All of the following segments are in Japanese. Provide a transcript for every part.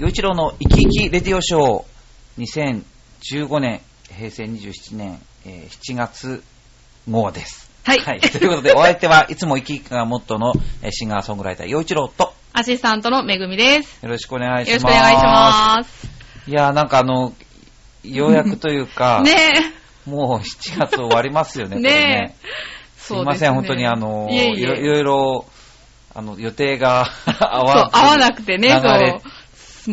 洋一郎の生き生きレディオショー2015年、平成27年、えー7月号です。はいはい。ということで、お相手はいつも生き生きがモットーのえーシンガーソングライター洋一郎と、アシスタントのめぐみです。よろしくお願いします。よろしくお願いします。す。いやーなんかあの、ようやくというか、ねもう7月終わりますよね、これね。すいません、本当にあの、いろいろあの、予定が 合わ合わなくてね、そう。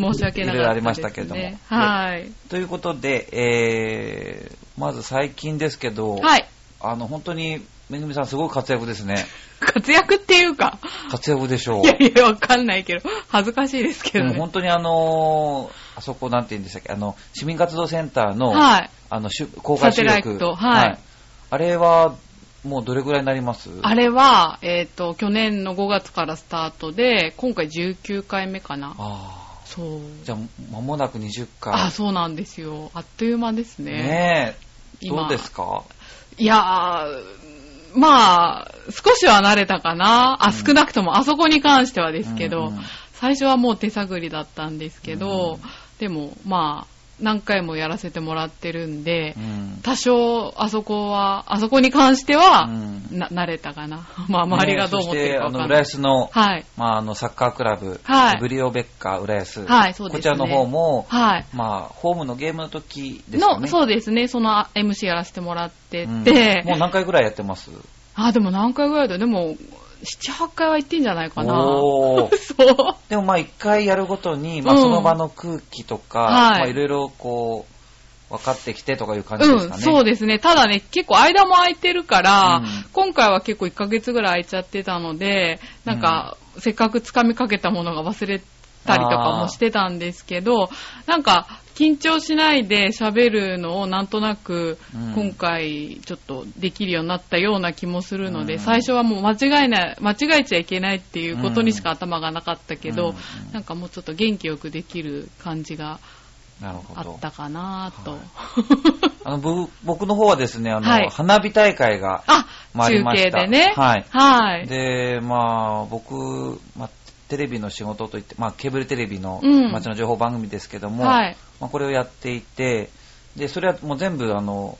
申し訳なかったです、ね。いろいろありましたけどもはい。ということで、えー、まず最近ですけど、はい。あの、本当に、めぐみさんすごい活躍ですね。活躍っていうか、活躍でしょう。いやいや、わかんないけど、恥ずかしいですけでどね。も本当にあのーあそこなんて言うんでしたっけ、あの、市民活動センターの、はい。あの、公開収録。トはいあれは、もうどれぐらいになります？あれは、えっ、と、去年の5月からスタートで、今回19回目かな。あそう。ーじゃあ、間もなく20回。あ、そうなんですよ。あっという間ですね。ねえ、今どうですか？いやー、まあ、少しは慣れたかな。あ、うん少なくともあそこに関してはですけど、うんうん最初はもう手探りだったんですけど、うんでも、まあ、何回もやらせてもらってるんで、うん多少、あそこは、あそこに関しては、うんな、慣れたかな。まあ、周りがどう思ってるかわかねそして、あの。浦安の、はい。まあ、あの、サッカークラブ、はいブリオベッカ浦安、はいそうですねこちらの方も、はい。まあ、ホームのゲームの時ですかの、ね。そうですね、その MC やらせてもらってうんて、もう何回ぐらいやってます？あ、でも何回ぐらいだでも、7、8回は行ってんじゃないかな。そう。でもまあ一回やるごとに、まあうんその場の空気とか、はいまあいろいろこう、分かってきてとかいう感じですかね。うん、そうですね。ただね、結構間も空いてるから、うん今回は結構1ヶ月ぐらい空いちゃってたので、なんか、せっかく掴みかけたものが忘れたりとかもしてたんですけど、なんか、緊張しないで喋るのをなんとなく、うん今回ちょっとできるようになったような気もするので、うん最初はもう間違えない、間違えちゃいけないっていうことにしか頭がなかったけど、うんなんかもうちょっと元気よくできる感じが。あったかなと。はいあのぶ僕の方はですね、あの、はい花火大会があ、りました。継でね。はい。はい。で、まあ、僕、まあ、テレビの仕事といって、まあ、ケーブルテレビのうん街の情報番組ですけども、はい。まあ、これをやっていて、で、それはもう全部、あの、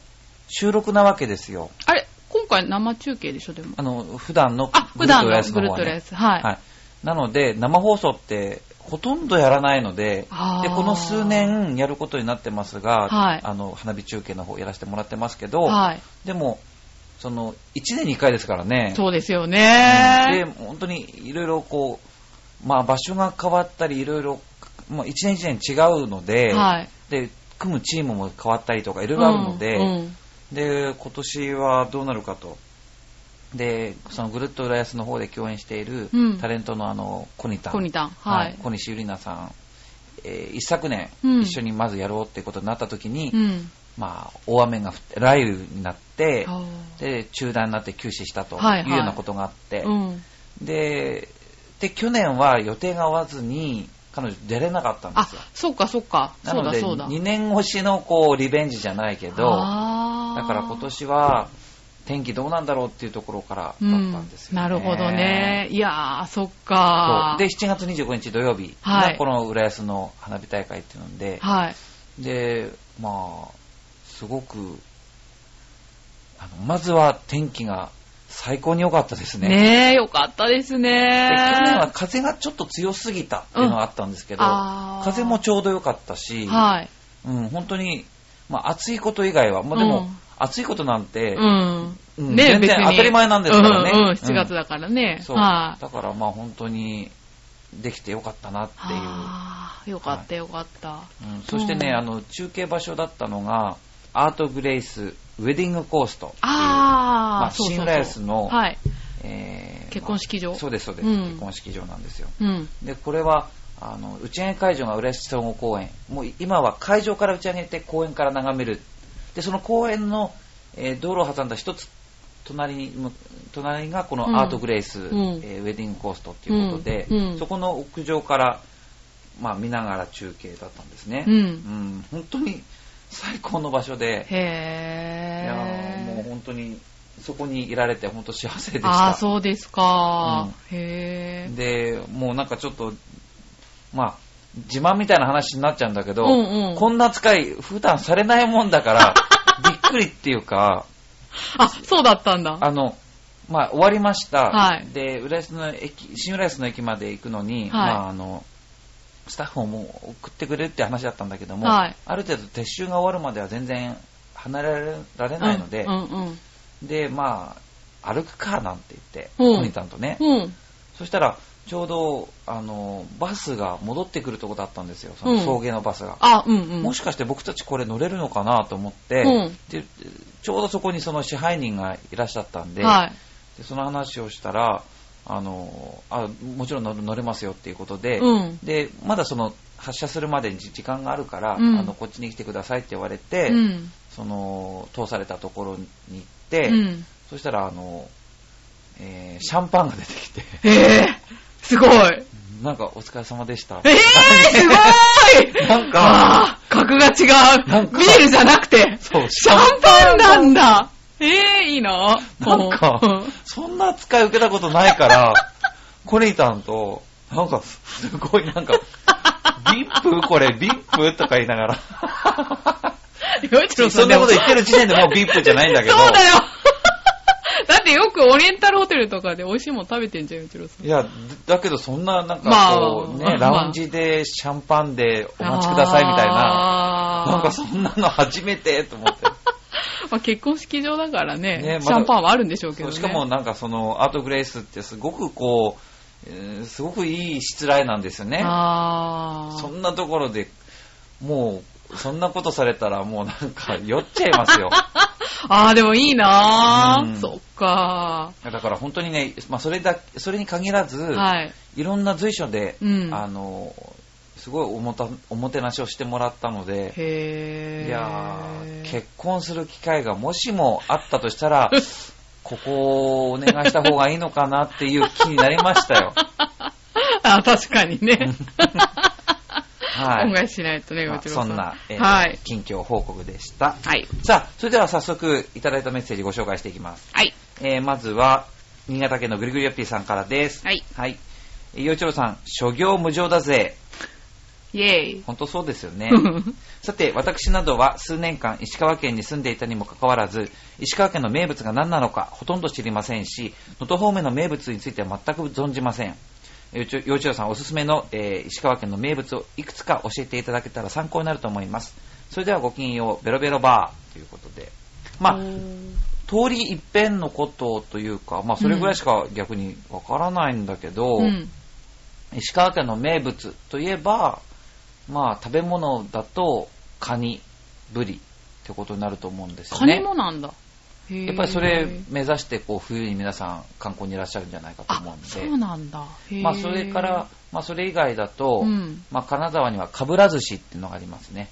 収録なわけですよ。あれ、今回生中継でしょ、でも。あの、普段のグループレースの方はねグループレース。はい。はい。なので、生放送ってほとんどやらないので、で、この数年やることになってますが、はいあの、花火中継の方やらせてもらってますけど、はい。でも、その、1年に1回ですからね。そうですよで、ね。本当にいろいろこう、まあ場所が変わったり、いろいろ、まあ1年1年違うので、はい。で、組むチームも変わったりとかいろいろあるので、うんうんで、今年はどうなるかと。で、そのぐるっと浦安の方で共演しているうんタレントのあの、コニタン。コニタン。はい。小西ゆりなさん。えー一昨年、うん一緒にまずやろうっていうことになった時に、うん。まあ、大雨が降って、雷雨になって、あで、中断になって休止したというはいはいようなことがあって、ーうん。で、で、去年は予定が合わずに、彼女出れなかったんであすよ。、そっかそっか。そうなので、だそうだ。2年越しのこう、リベンジじゃないけど、だから今年は天気どうなんだろうっていうところからだったんですよ、ねなるほどね。。いやー、そっかで、7月25日土曜日はいがこの浦安の花火大会っていうので、はい。で、まあ、すごく、あの、まずは天気が最高に良かったですね。ねえ、よかったですでね。去年は風がちょっと強すぎたっていうのがあったんですけど、あー風もちょうど良かったし、はい。うん、本当に、まあ暑いこと以外は、まあでも、うん暑いことなんて、うん。うんね全然当たり前なんですからねうんうん、うん7月だからね。そう、はい。だからまあ本当にできてよかったなっていう。あーよかったよかった。うんそしてね、うんあの、中継場所だったのが、アートグレイスウェディングコーストあまあ、新浦安の、はい。えー結婚式場まあそうです、そうです、うん結婚式場なんですよ。うん。で、これは、あの、打ち上げ会場が浦安総合公園。もう今は会場から打ち上げて公園から眺める。で、その公園の、えー道路を挟んだ一つ隣に、む隣がこうんのアートグレイス、んえーウェディングコーストっていうことで、そこの屋上から、まあ見ながら中継だったんですね。うんうん本当に最高の場所で、いやーもう。本当にそこにいられて本当幸せでした。ああ、そうですか。へー。で、もうなんかちょっと、まあ、自慢みたいな話になっちゃうんだけど、うんうんこんな扱い普段されないもんだから、びっくりっていうか、あ、そうだったんだ。あの、まあ、終わりました。はいで、浦安の駅、新浦安の駅まで行くのに、はいまあ、あの、スタッフをもう送ってくれるって話だったんだけども、はいある程度撤収が終わるまでは全然離れられないので、うんうんで、まあ、歩くかなんて言って、うんコニタンとね、うん。うん。そしたら、ちょうど、あの、バスが戻ってくるとこだったんですよ、そのうん送迎のバスが。あ、うんうん。もしかして僕たちこれ乗れるのかなと思って、うんでちょうどそこにその支配人がいらっしゃったんで、はい。でその話をしたら、あのあもちろん乗れますよっていうことで、うんでまだその発車するまでに時間があるから、うんあのこっちに来てくださいって言われて、うん。その通されたところに行って、うん。そしたらあの、えーシャンパンが出てきて、えー、すごい。なんかお疲れ様でした。えー、すごーい なんか格が違う。ビールじゃなくて、シャンパンなんだ。えー、いいな。なんかうん、そんな扱い受けたことないから、コニタンと、なんか、すごいなんか、ビップ？これ、ビップ？とか言いながら。洋一郎さそんなこと言ってる時点でもうビップじゃないんだけど。そうだよ。だってよくオリエンタルホテルとかで美味しいもの食べてんじゃん、洋一郎さん。いや、だけどそんな、なんまあかこう、ね、まあラウンジでシャンパンでお待ちくださいみたいな。あーなんかそんなの初めてと思って。まあ、結婚式場だからねねまだシャンパンはあるんでしょうけどね。しかもなんかそのアートグレイスってすごくこう、えーすごくいいしつらいなんですよね。そんなところで、もう、そんなことされたらもうなんか酔っちゃいますよ。あー、でもいいなうんー。そっかだから本当にね、まあそれだ、それに限らず、ー。はい。いろんな随所で、うんあの、すごいおもたおもてなしをしてもらったので。いやー結婚する機会がもしもあったとしたら、ここをお願いした方がいいのかなっていう気になりましたよ。あ、確かにね。はい。恩返ししないとね、まあ。そんな、えーはい。近況報告でした。はい。さあ、それでは早速いただいたメッセージご紹介していきます。はい。えーまずは、新潟県のぐりぐりよっぴーさんからです。はい。はい。えー洋一郎さん、諸行無常だぜ。イェーイ。本当そうですよね。さて、私などは数年間石川県に住んでいたにもかかわらず、石川県の名物が何なのかほとんど知りませんし、能登方面の名物については全く存じません。えー洋一郎さんおすすめの、えー石川県の名物をいくつか教えていただけたら参考になると思います。それではごきげんよう、ベロベロバーということで。まあ、通り一遍のことというか、まあ、それぐらいしか逆にわからないんだけど、うん。石川県の名物といえば、まあ、食べ物だと、カニ、ブリってことになると思うんですよカね。ニもなんだ。やっぱりそれ目指して、こう、冬に皆さん観光にいらっしゃるんじゃないかとあ思うん、で。そうなんだ。まあ、それから、、まあ、それ以外だと、うんまあ、金沢にはかぶら寿司っていうのがありますね。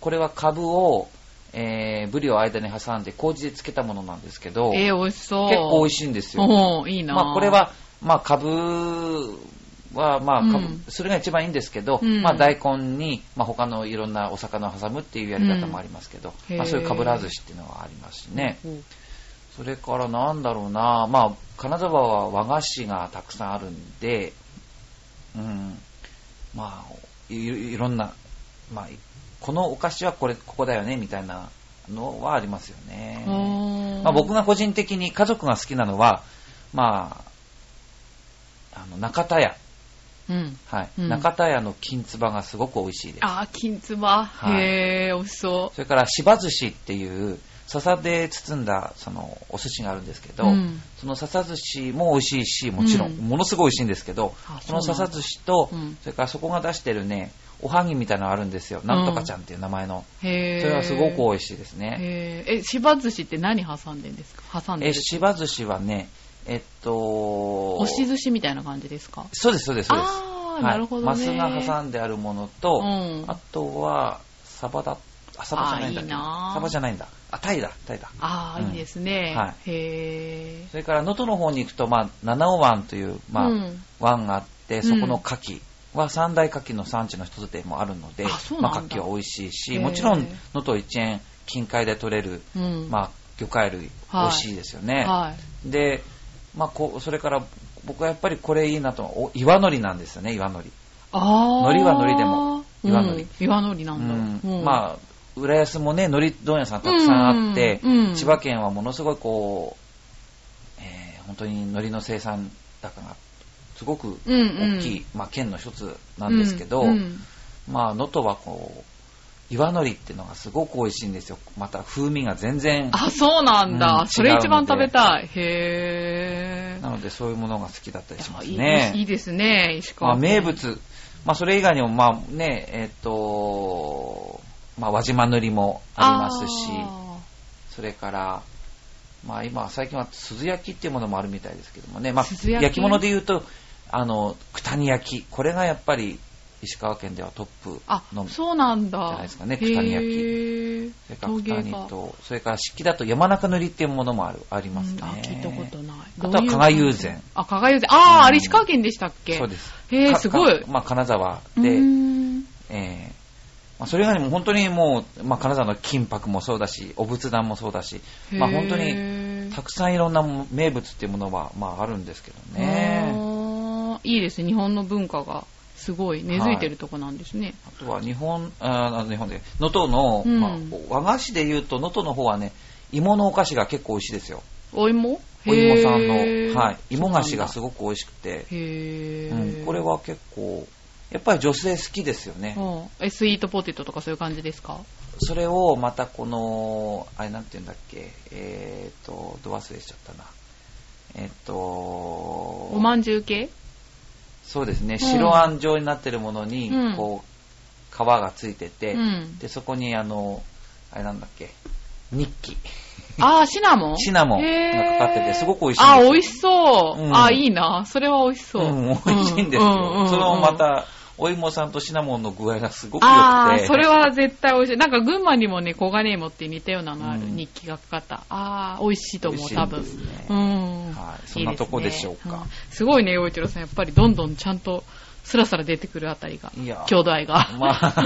これはカブを、えー、ブリを間に挟んで麹で漬けたものなんですけど、えー、美味しそう。結構美味ししいんですよ。おーいいなまあ、これ、は、まあ、株は、まあ、株うん。それが一番いいんですけど、うん。まあ、大根に、まあ、他のいろんなお魚を挟むっていうやり方もありますけど、うん。まあ、そういうかぶら寿司っていうのがありますしね。う。んそれからなんだろうな、まあ、金沢は和菓子がたくさんあるんで、うん、まあ、いいろんな、まあ、このお菓子はこれ、ここだよね、みたいなのはありますよね。まあ、僕が個人的に家族が好きなのは、まあ、あの中田屋、うん。はいうん中田屋の金つばがすごく美味しいです。あー、金つば。はいへー、美味しそそれからしば寿司っていう笹で包んだそのお寿司があるんですけう。ど、うんその笹寿司も美味しいし、もちろん、うんものすごい美味しいんですけどあ、その笹寿司と、うんそれからそこが出してるね、おはぎみたいなのがあるんですよ。なんとかちゃんっていう名前の。へー。それはすごく美味しいですね。え、しば寿司って何挟んでんですか？挟んでえ、る。しば寿司はね、えっと、押し寿司みたいな感じですか？そうです、そうです、そうです。あー、なるほどね。マスが挟んであるものと、うんあとは、サバだ、あ、サバじゃないんだいいなサバじゃないんだ。あ、タイだ、タイだ。あー、うんいいですね。はへそれから、能登の方に行くと、まあ、七尾湾という、まあ、うん湾があって、そこの牡蠣は三大牡蠣の産地の一つでもあるので、あまあ、牡蠣は美味しいし、もちろん、能登一円近海で取れる、ー。うん。まあ、魚介類、はい美味しいですよね。はい。で、まあ、こうそれから僕はやっぱりこれいいなとお岩のりなんですよね岩のり。あー。海苔は海苔でも岩海苔うん。岩海苔なうんだ。うん。まあ、浦安もね、海苔問屋さんたくさんあって、うんうん千葉県はものすごいこう、えー本当に海苔の生産高がすごくうんうん。大きい、まあ、県の一つなんですけど、うんうん。まあ、能登はこう、岩海苔っていうのがすごく美味しいんですよ。また風味が全然。あ、そうなんだ。うんそれ一番食べたい。へー。なのでそういうものが好きだったりしますいいね。いいですね、石川まあ、名物、まあ、それ以外にも、まあね、えっ、と、まあ、輪島塗りもありますし、あそれから、まあ今、最近は鈴焼きっていうものもあるみたいですけどもね、まあ、鈴焼き？焼き物で言うと、あの、九谷焼き、これがやっぱり石川県ではトップあの、そうなんだ。じゃないですかね九谷焼きそれから九谷がと、それから漆器だと山中塗りっていうものもある、ありますね。うんあ、聞いたことない。あとは加賀友禅。あ、加賀友禅。ああ、うん石川県でしたっけ？そうです。へーかすごいかまあ、金沢うで、えーまあ、それ以外にも本当にもう、まあ、金沢の金箔もそうだし、お仏壇もそうだし、まあ、本当ににたくさんいろんなも名物っていうものは、まあ、あるんですけどね。いいですね。日本の文化がすごい根付いてるとこなんですね。あとは日本、あ日本で、能登の、うん。まあ、和菓子で言うと、能登の方はね、芋のお菓子が結構美味しいですよ。お芋？お芋さんの、はい、芋菓子がすごく美味しくて、うー。ん、これは結構、やっぱり女性好きですよね。うんえスイートポテトとかそういう感じですか？それをまたこの、あれなんて言うんだっけ、えーと、ど忘れしちゃったな。えっ、と、おまんじゅう系？そうですね、ん白あん状になってるものに、うんこう、皮がついてて、うん。で、そこにあの、あれなんだっけ、日記。あー、シナモン？シナモンがかかっててすごく美味しいんですよあー、美味しそう。うんあー、いいな。それは美味しそう。うん、美味しいんですよ。そのまた、お芋さんとシナモンの具合がすごく良くて。あー、それは絶対美味しい。なんか群馬にもね、黄金芋って似たようなのある。うん日記がかかった。あー、美味しいと思う、多分ねうん。はいそんなとこでしょうかいいですねんすごいね、陽一郎さん。やっぱりどんどんちゃんと、スラスラ出てくるあたりが。いや兄弟が。まあ、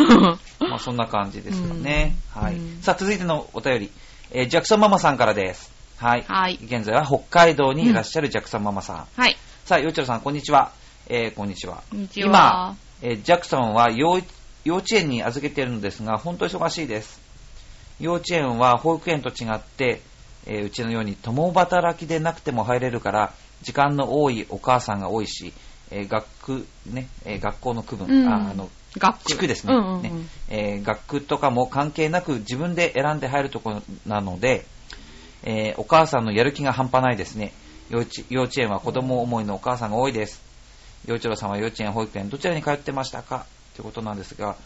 まあそんな感じですよね。はいうんうん。さあ続いてのお便り、えージャクソンママさんからです。はい。はい現在は北海道にいらっしゃるジャクソンママさん。はい。さあ、よいちろさん、こんにちは。えーこんにちは。こんにちは今、えージャクソンは幼幼稚園に預けているのですが、本当忙しいです。幼稚園は保育園と違って、えーうちのように共働きでなくても入れるから、時間の多いお母さんが多いし、えー学区、ね、えー学校の区分、うん。ああの、学区。地区ですね,、うんうんうん。ね。えー学区とかも関係なく自分で選んで入るところなので、えーお母さんのやる気が半端ないですね。幼稚幼稚園は子供思いのお母さんが多いです幼稚郎さんは幼稚園保育園どちらに通ってましたか？ということなんですが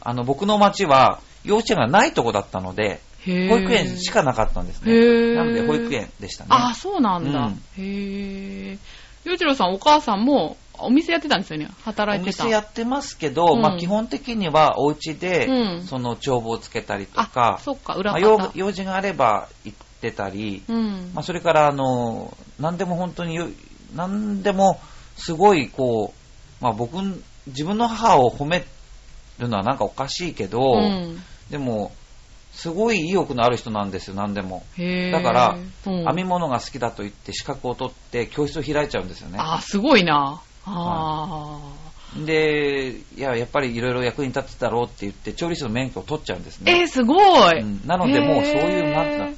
あの僕の町は幼稚園がないとこだったので保育園しかなかったんですねなので保育園でしたねあ、そうなんだ。うんへえ。洋一郎さん、お母さんもお店やってたんですよね？お働いてた。店やってますけど、うんまあ、基本的にはお家で、うんその帳簿をつけたりとあか、そっか、裏まあ、方。用用事があれば行ってたり、うん。まあ、それからあの何でも本当によ何でもすごいこう、まあ、僕自分の母を褒めるのはなんかおかしいけど、うん。でもすごい意欲のある人なんですよ何でも、だからうん。編み物が好きだと言って資格を取って教室を開いちゃうんですよね。あ、すごいな。あでいややっぱりいろいろ役に立つだろうって言って調理師の免許を取っちゃうんですー。ね。えー、すごい。うん。なのでもうそういうなんていうの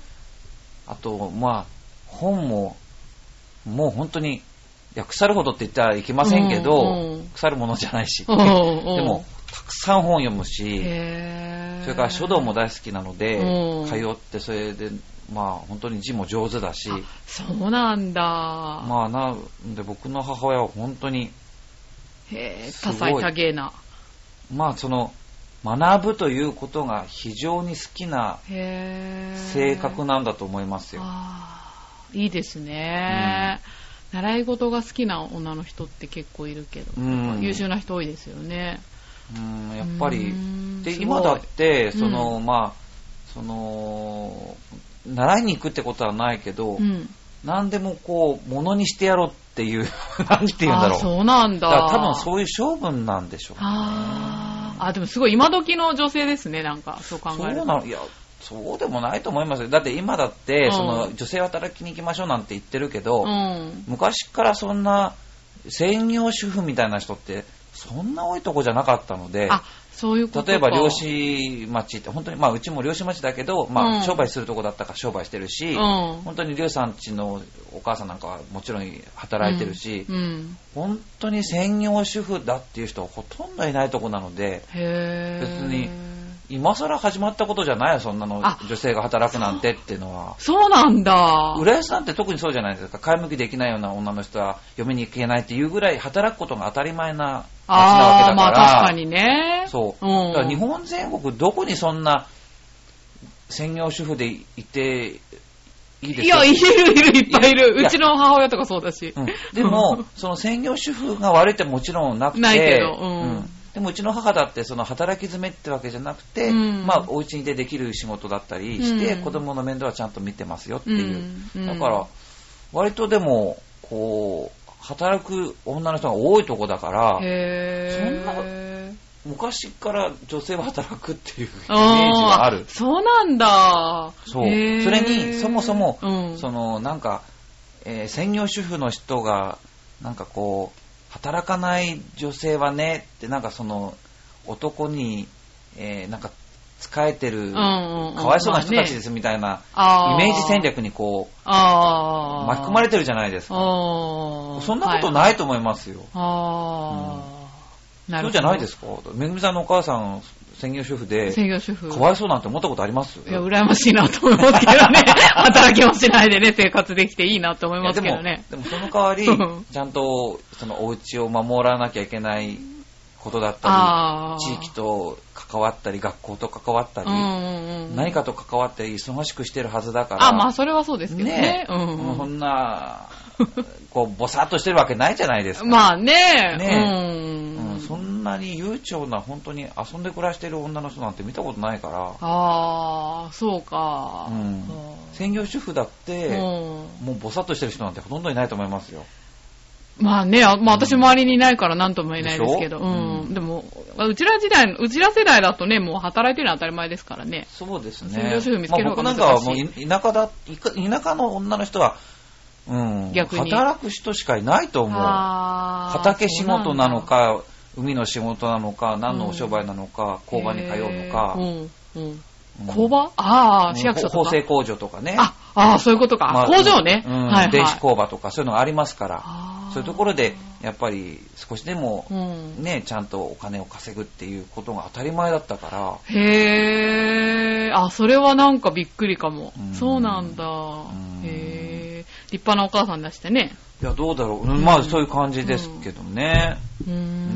あと、まあ、本も、もう本当に、いや、腐るほどって言ったらいけませんけど、うんうん。腐るものじゃないし、うんうん。でも、たくさん本読むし、それから書道も大好きなので、うん。通って、それで、まあ、本当に字も上手だし、そうなんだ。まあ、なんで、僕の母親は本当に、へーすごい。多彩多芸な。まあ、その、学ぶということが非常に好きな性格なんだと思いますよ。いいですね、習い事が好きな女の人って結構いるけど、うん優秀な人多いですよね。うん、やっぱりう、んで今だって、その、うまあ、その、習いに行くってことはないけど、うん。何でもこう、ものにしてやろうっていう、なんて言うんだろう。あそうなんだ。だから多分そういう性分なんでしょうね。あでもすごい今時の女性ですね、なんか、そう考そうえると。なのいや、そうでもないと思いますよ。だって今だって、うんその、女性は働きに行きましょうなんて言ってるけど、うん。昔からそんな、専業主婦みたいな人って、そんな多いとこじゃなかったので、ういう。例えば漁師町って、本当に、まあうちも漁師町だけど、まうんあ商売するとこだったから商売してるし、うん。本当に漁師さんちのお母さんなんかはもちろん働いてるし、うん。本当に専業主婦だっていう人はほとんどいないとこなので。別に今更始まったことじゃないよ、そんなのあ女性が働くなんてっていうのは。そうなんだ。浦安なんて特にそうじゃないですか。買い向きできないような女の人は嫁に行けないっていうぐらい働くことが当たり前な街なわけだから。あ確かにね。そう。うん。だから日本全国どこにそんな専業主婦でいていいですか？いや、いるいるいっぱいいる。いやうちの母親とかそうだし。うん、でも、その専業主婦が悪いってもちろんなくて、ないけどうんでもうちの母だってその働き詰めってわけじゃなくて、うんまあお家でできる仕事だったりして、うん子供の面倒はちゃんと見てますよっていう。うんだから、割とでも、こう、働く女の人が多いとこだから、へそんー。昔から女性は働くっていうイメージがある。そうなんだ。そう。それに、そもそも、うん、その、なんか、えー専業主婦の人が、なんかこう、働かない女性はね、って、なんかその、男に、えーなんか、使えてる、かわいそうな人たちでますみたいな、イメージ戦略にこう。巻き込まれてるじゃないですか。そんなことい。ないと思いますよ。そうじゃないですかめぐみさんのお母さん、専業主婦で、専業主婦。かわいそうなんて思ったことあります？いや、羨ましいなと思いますけどね。働きもしないでね、生活できていいなと思いますけどね。でも、でもその代わりうん、ちゃんと、そのお家を守らなきゃいけないことだった。り、地域と関わったり、学校と関わったり、うんうんうん。何かと関わって忙しくしてるはずだから、あ、まあ、それはそうですけどね。ねうんもうそうんな、こう、ぼさっとしてるわけないじゃないですか。まあね、ねうんうん、そんなに悠長な、本当に遊んで暮らしてる女の人なんて見たことないから、ああ、そうか。うん専業主婦だって、うんもうぼさっとしてる人なんてほとんどいないと思いますよ。まあね、あまあ私周りにいないから何とも言えないですけど、でしょ？ううんん。でも、うちら時代、うちら世代だとね、もう働いてるのは当たり前ですからね。そうですね。専業主婦見つける方がまあ僕なんかはもう田舎だ、田舎の女の人は、うん、逆に働く人しかいないと思う。畑仕事なのか、海の仕事なのか、何のお商売なのか、工場に通うのか、工場？ああ、市役所とか。縫製工場とかね。あ、ああ、そういうことか。まあ工場ね。うんはいはい。電子工場とかそういうのがありますから、そういうところで、やっぱり少しでもうん。ね、ちゃんとお金を稼ぐっていうことが当たり前だったから、へえ、あ、それはなんかびっくりかも。うんそうなんだ。んへえ、立派なお母さん出してね。いや、どうだろう。うんまあ、そういう感じですけどね。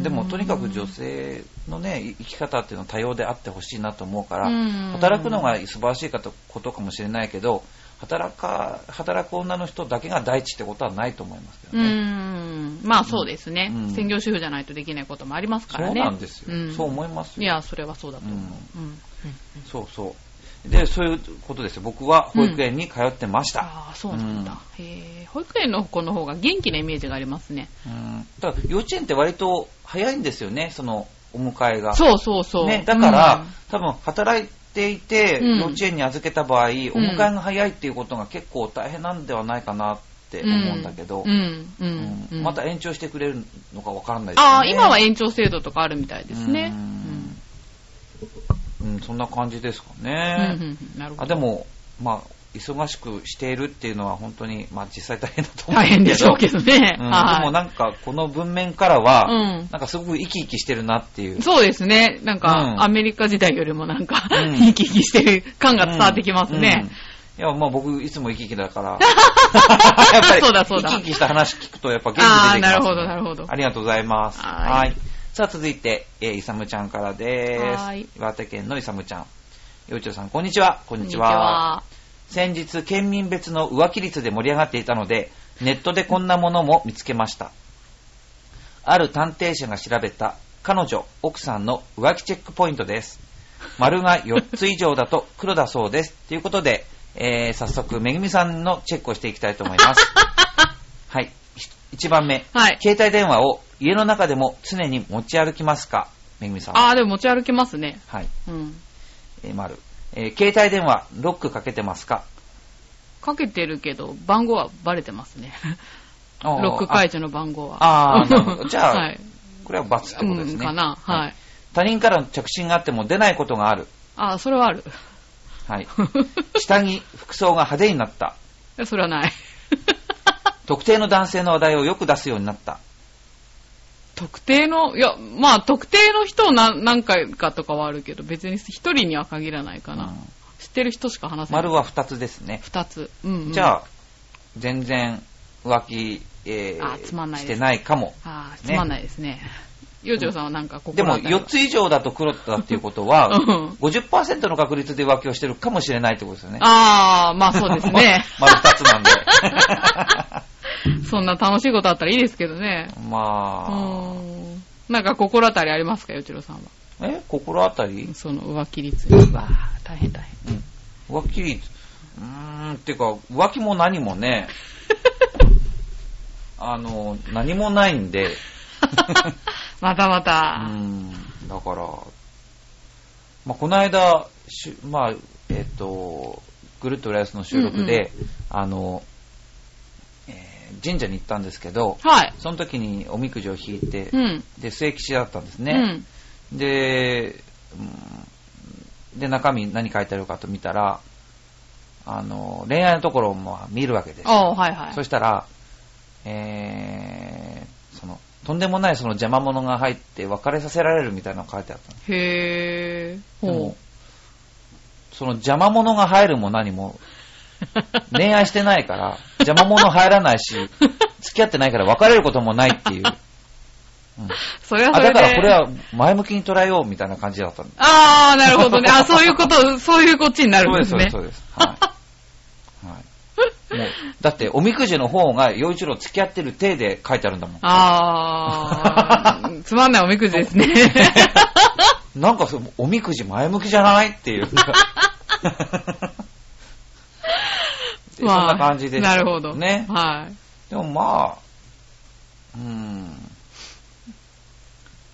でも、とにかく女性のね、生き方っていうのは多様であってほしいなと思うから、うん働くのが素晴らしいかとことかもしれないけど、働か、働く女の人だけが第一ってことはないと思いますけどね。ん。まあそうですね、うん専業主婦じゃないとできないこともありますからね。そうなんですよ。んそう思いますよ。いや、それはそうだと思う。うん。そうそう。で、そういうことですよ。僕は保育園に通ってました。ああ、そうなんだ。へえ、保育園の子の方が元気なイメージがありますね。うん。ただ、幼稚園って割と早いんですよね、その、お迎えが。そうそうそう。ね、だから、うん多分働いていて、うん幼稚園に預けた場合、お迎えが早いっていうことが結構大変なんではないかなって思うんだけど、うん、うん、ううんん。また延長してくれるのかわからないですよね。ああ、今は延長制度とかあるみたいですね。うんうん、そんな感じですかね。うんなるほど。あでも、まあ、忙しくしているっていうのは本当に、まあ実際大変だと思うん大。変でしょうけどね。うんはい。でもなんか、この文面からは、うんなんかすごく生き生きしてるなっていう。そうですね。なんか、うんアメリカ時代よりもなんか、うん生き生きしてる感が伝わってきますね。うんいや、まあ僕、いつも生き生きだから。やっぱり、そうだそうだ生き生きした話聞くと、やっぱ元気出てきああ、ます、ね。なるほど、なるほど。ありがとうございます。はいさあ、続いて、えー、いさむちゃんからです。はい岩手県のいさむちゃん。ようちょうさん、こんにちは。こんこにちは。先日、県民別の浮気率で盛り上がっていたので、ネットでこんなものも見つけました。ある探偵社が調べた、彼女、奥さんの浮気チェックポイントです。丸が4つ以上だと黒だそうです。ということで、えー、早速、めぐみさんのチェックをしていきたいと思います。はい。1番目。はい携帯電話を家の中でも常に持ち歩きますか？めぐみさん。ああ、でも持ち歩きますね。はい。うん。えー、丸。えー携帯電話、ロックかけてますか？かけてるけど、番号はバレてますね。ロック解除の番号は。あーなるほどじゃあはい。これは罰ってことですね。うん、かな。はい。他人からの着信があっても出ないことがある。あ、それはある。はい。下着、服装が派手になった。それはない。特定の男性の話題をよく出すようになった。特定の、いや、まあ、特定の人を何何回かとかはあるけど、別に一人には限らないかな。うん知ってる人しか話せない。丸は2つですね。二つ。うん、うん。じゃあ、全然浮気、えーあつまんないしてないかも。あーつまんないですね。洋次郎さんはなんか心でも当たりは4つ以上だと黒だっていうことはうん、50%の確率で浮気をしてるかもしれないってことですよね。ああ、まあそうですね。丸2つなんで。そんな楽しいことあったらいいですけどね。うまーん。なんか心当たりありますか、洋次郎さんは？あ、え？心当たり？その浮気率。うわー大変大変。うん。浮気率。うーん、っていうか、浮気も何もね、あの、何もないんで、またまうた。ん、だから、まあ、この間、しゅまあ、えっ、と、ぐるっと浦安の収録で、あの、えー神社に行ったんですけど、はい。その時におみくじを引いて、うん。で、末吉だったんですうね。うんで、中身何書いてあるかと見たら、あの、恋愛のところも見るわけですはいはい。そしたら、えー、その、とんでもないその邪魔者が入って別れさせられるみたいなのが書いてあったのへー。でもほその邪魔者が入るも何も、恋愛してないから、邪魔者入らないし、付き合ってないから別れることもないっていう。うんう。それはあそれで。だからこれは前向きに捉えようみたいな感じだったんです。ああ、なるほどね。あそういうこと、そういうこっちになるんですね。そうです、そうです。はい。はい、もうだって、おみくじの方が、洋一郎付き合ってる体で書いてあるんだもん。ああ、つまんないおみくじですね。なんかその、おみくじ前向きじゃないっていう。そんな感じでしたなるほど。ね。はい。でもまあ、うーん。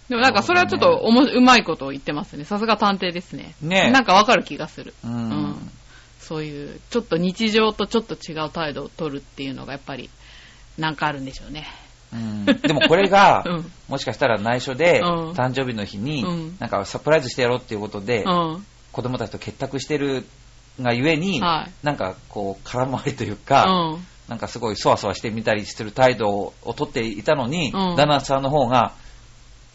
でもなんかそれはちょっとおも、うまいことを言ってますね。さすが探偵ですね。ねなんかわかる気がする。ううんん。そういう、ちょっと日常とちょっと違う態度を取るっていうのがやっぱり、なんかあるんでしょうね。うんでもこれが、うんもしかしたら内緒で、うん誕生日の日に、うんなんかサプライズしてやろうっていうことで、うん。子供たちと結託してるがゆえに、はいなんかこう、空回りといううか、ん。なんかすごいそわそわしてみたりする態度をとっていたのに、うん旦那さんの方が、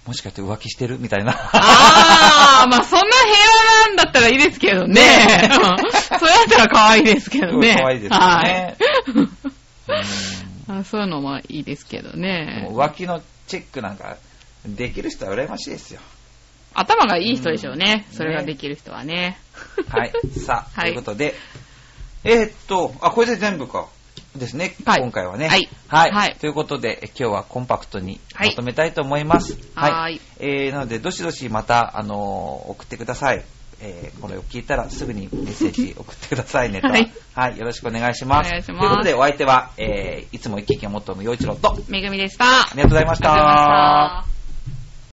もしかして浮気してるみたいな。あー、まあそんな平和なんだったらいいですけどね。うん それだったら可愛いですけどね。可愛いですよね。はい あそういうのもいいですけどでねも。浮気のチェックなんか、できる人は羨ましいですよ。頭がいい人でしょうね。うんそれができる人はね。はい。さあ、はいということで、えーっと、あ、これで全部か。ですね、はい今回はね。はいはい。はいということで、え今日はコンパクトにはいまとめたいと思います。はいえー、なので、どしどしまた、あのー送ってください。えー、これを聞いたらすぐにメッセージ送ってくださいねと。はい。はい。よろしくお願いします。お願いしますということで、お相手は、えー、いつも一気がモットーの陽一郎と、めぐみでした。ありがとうございました。ありがとうございました。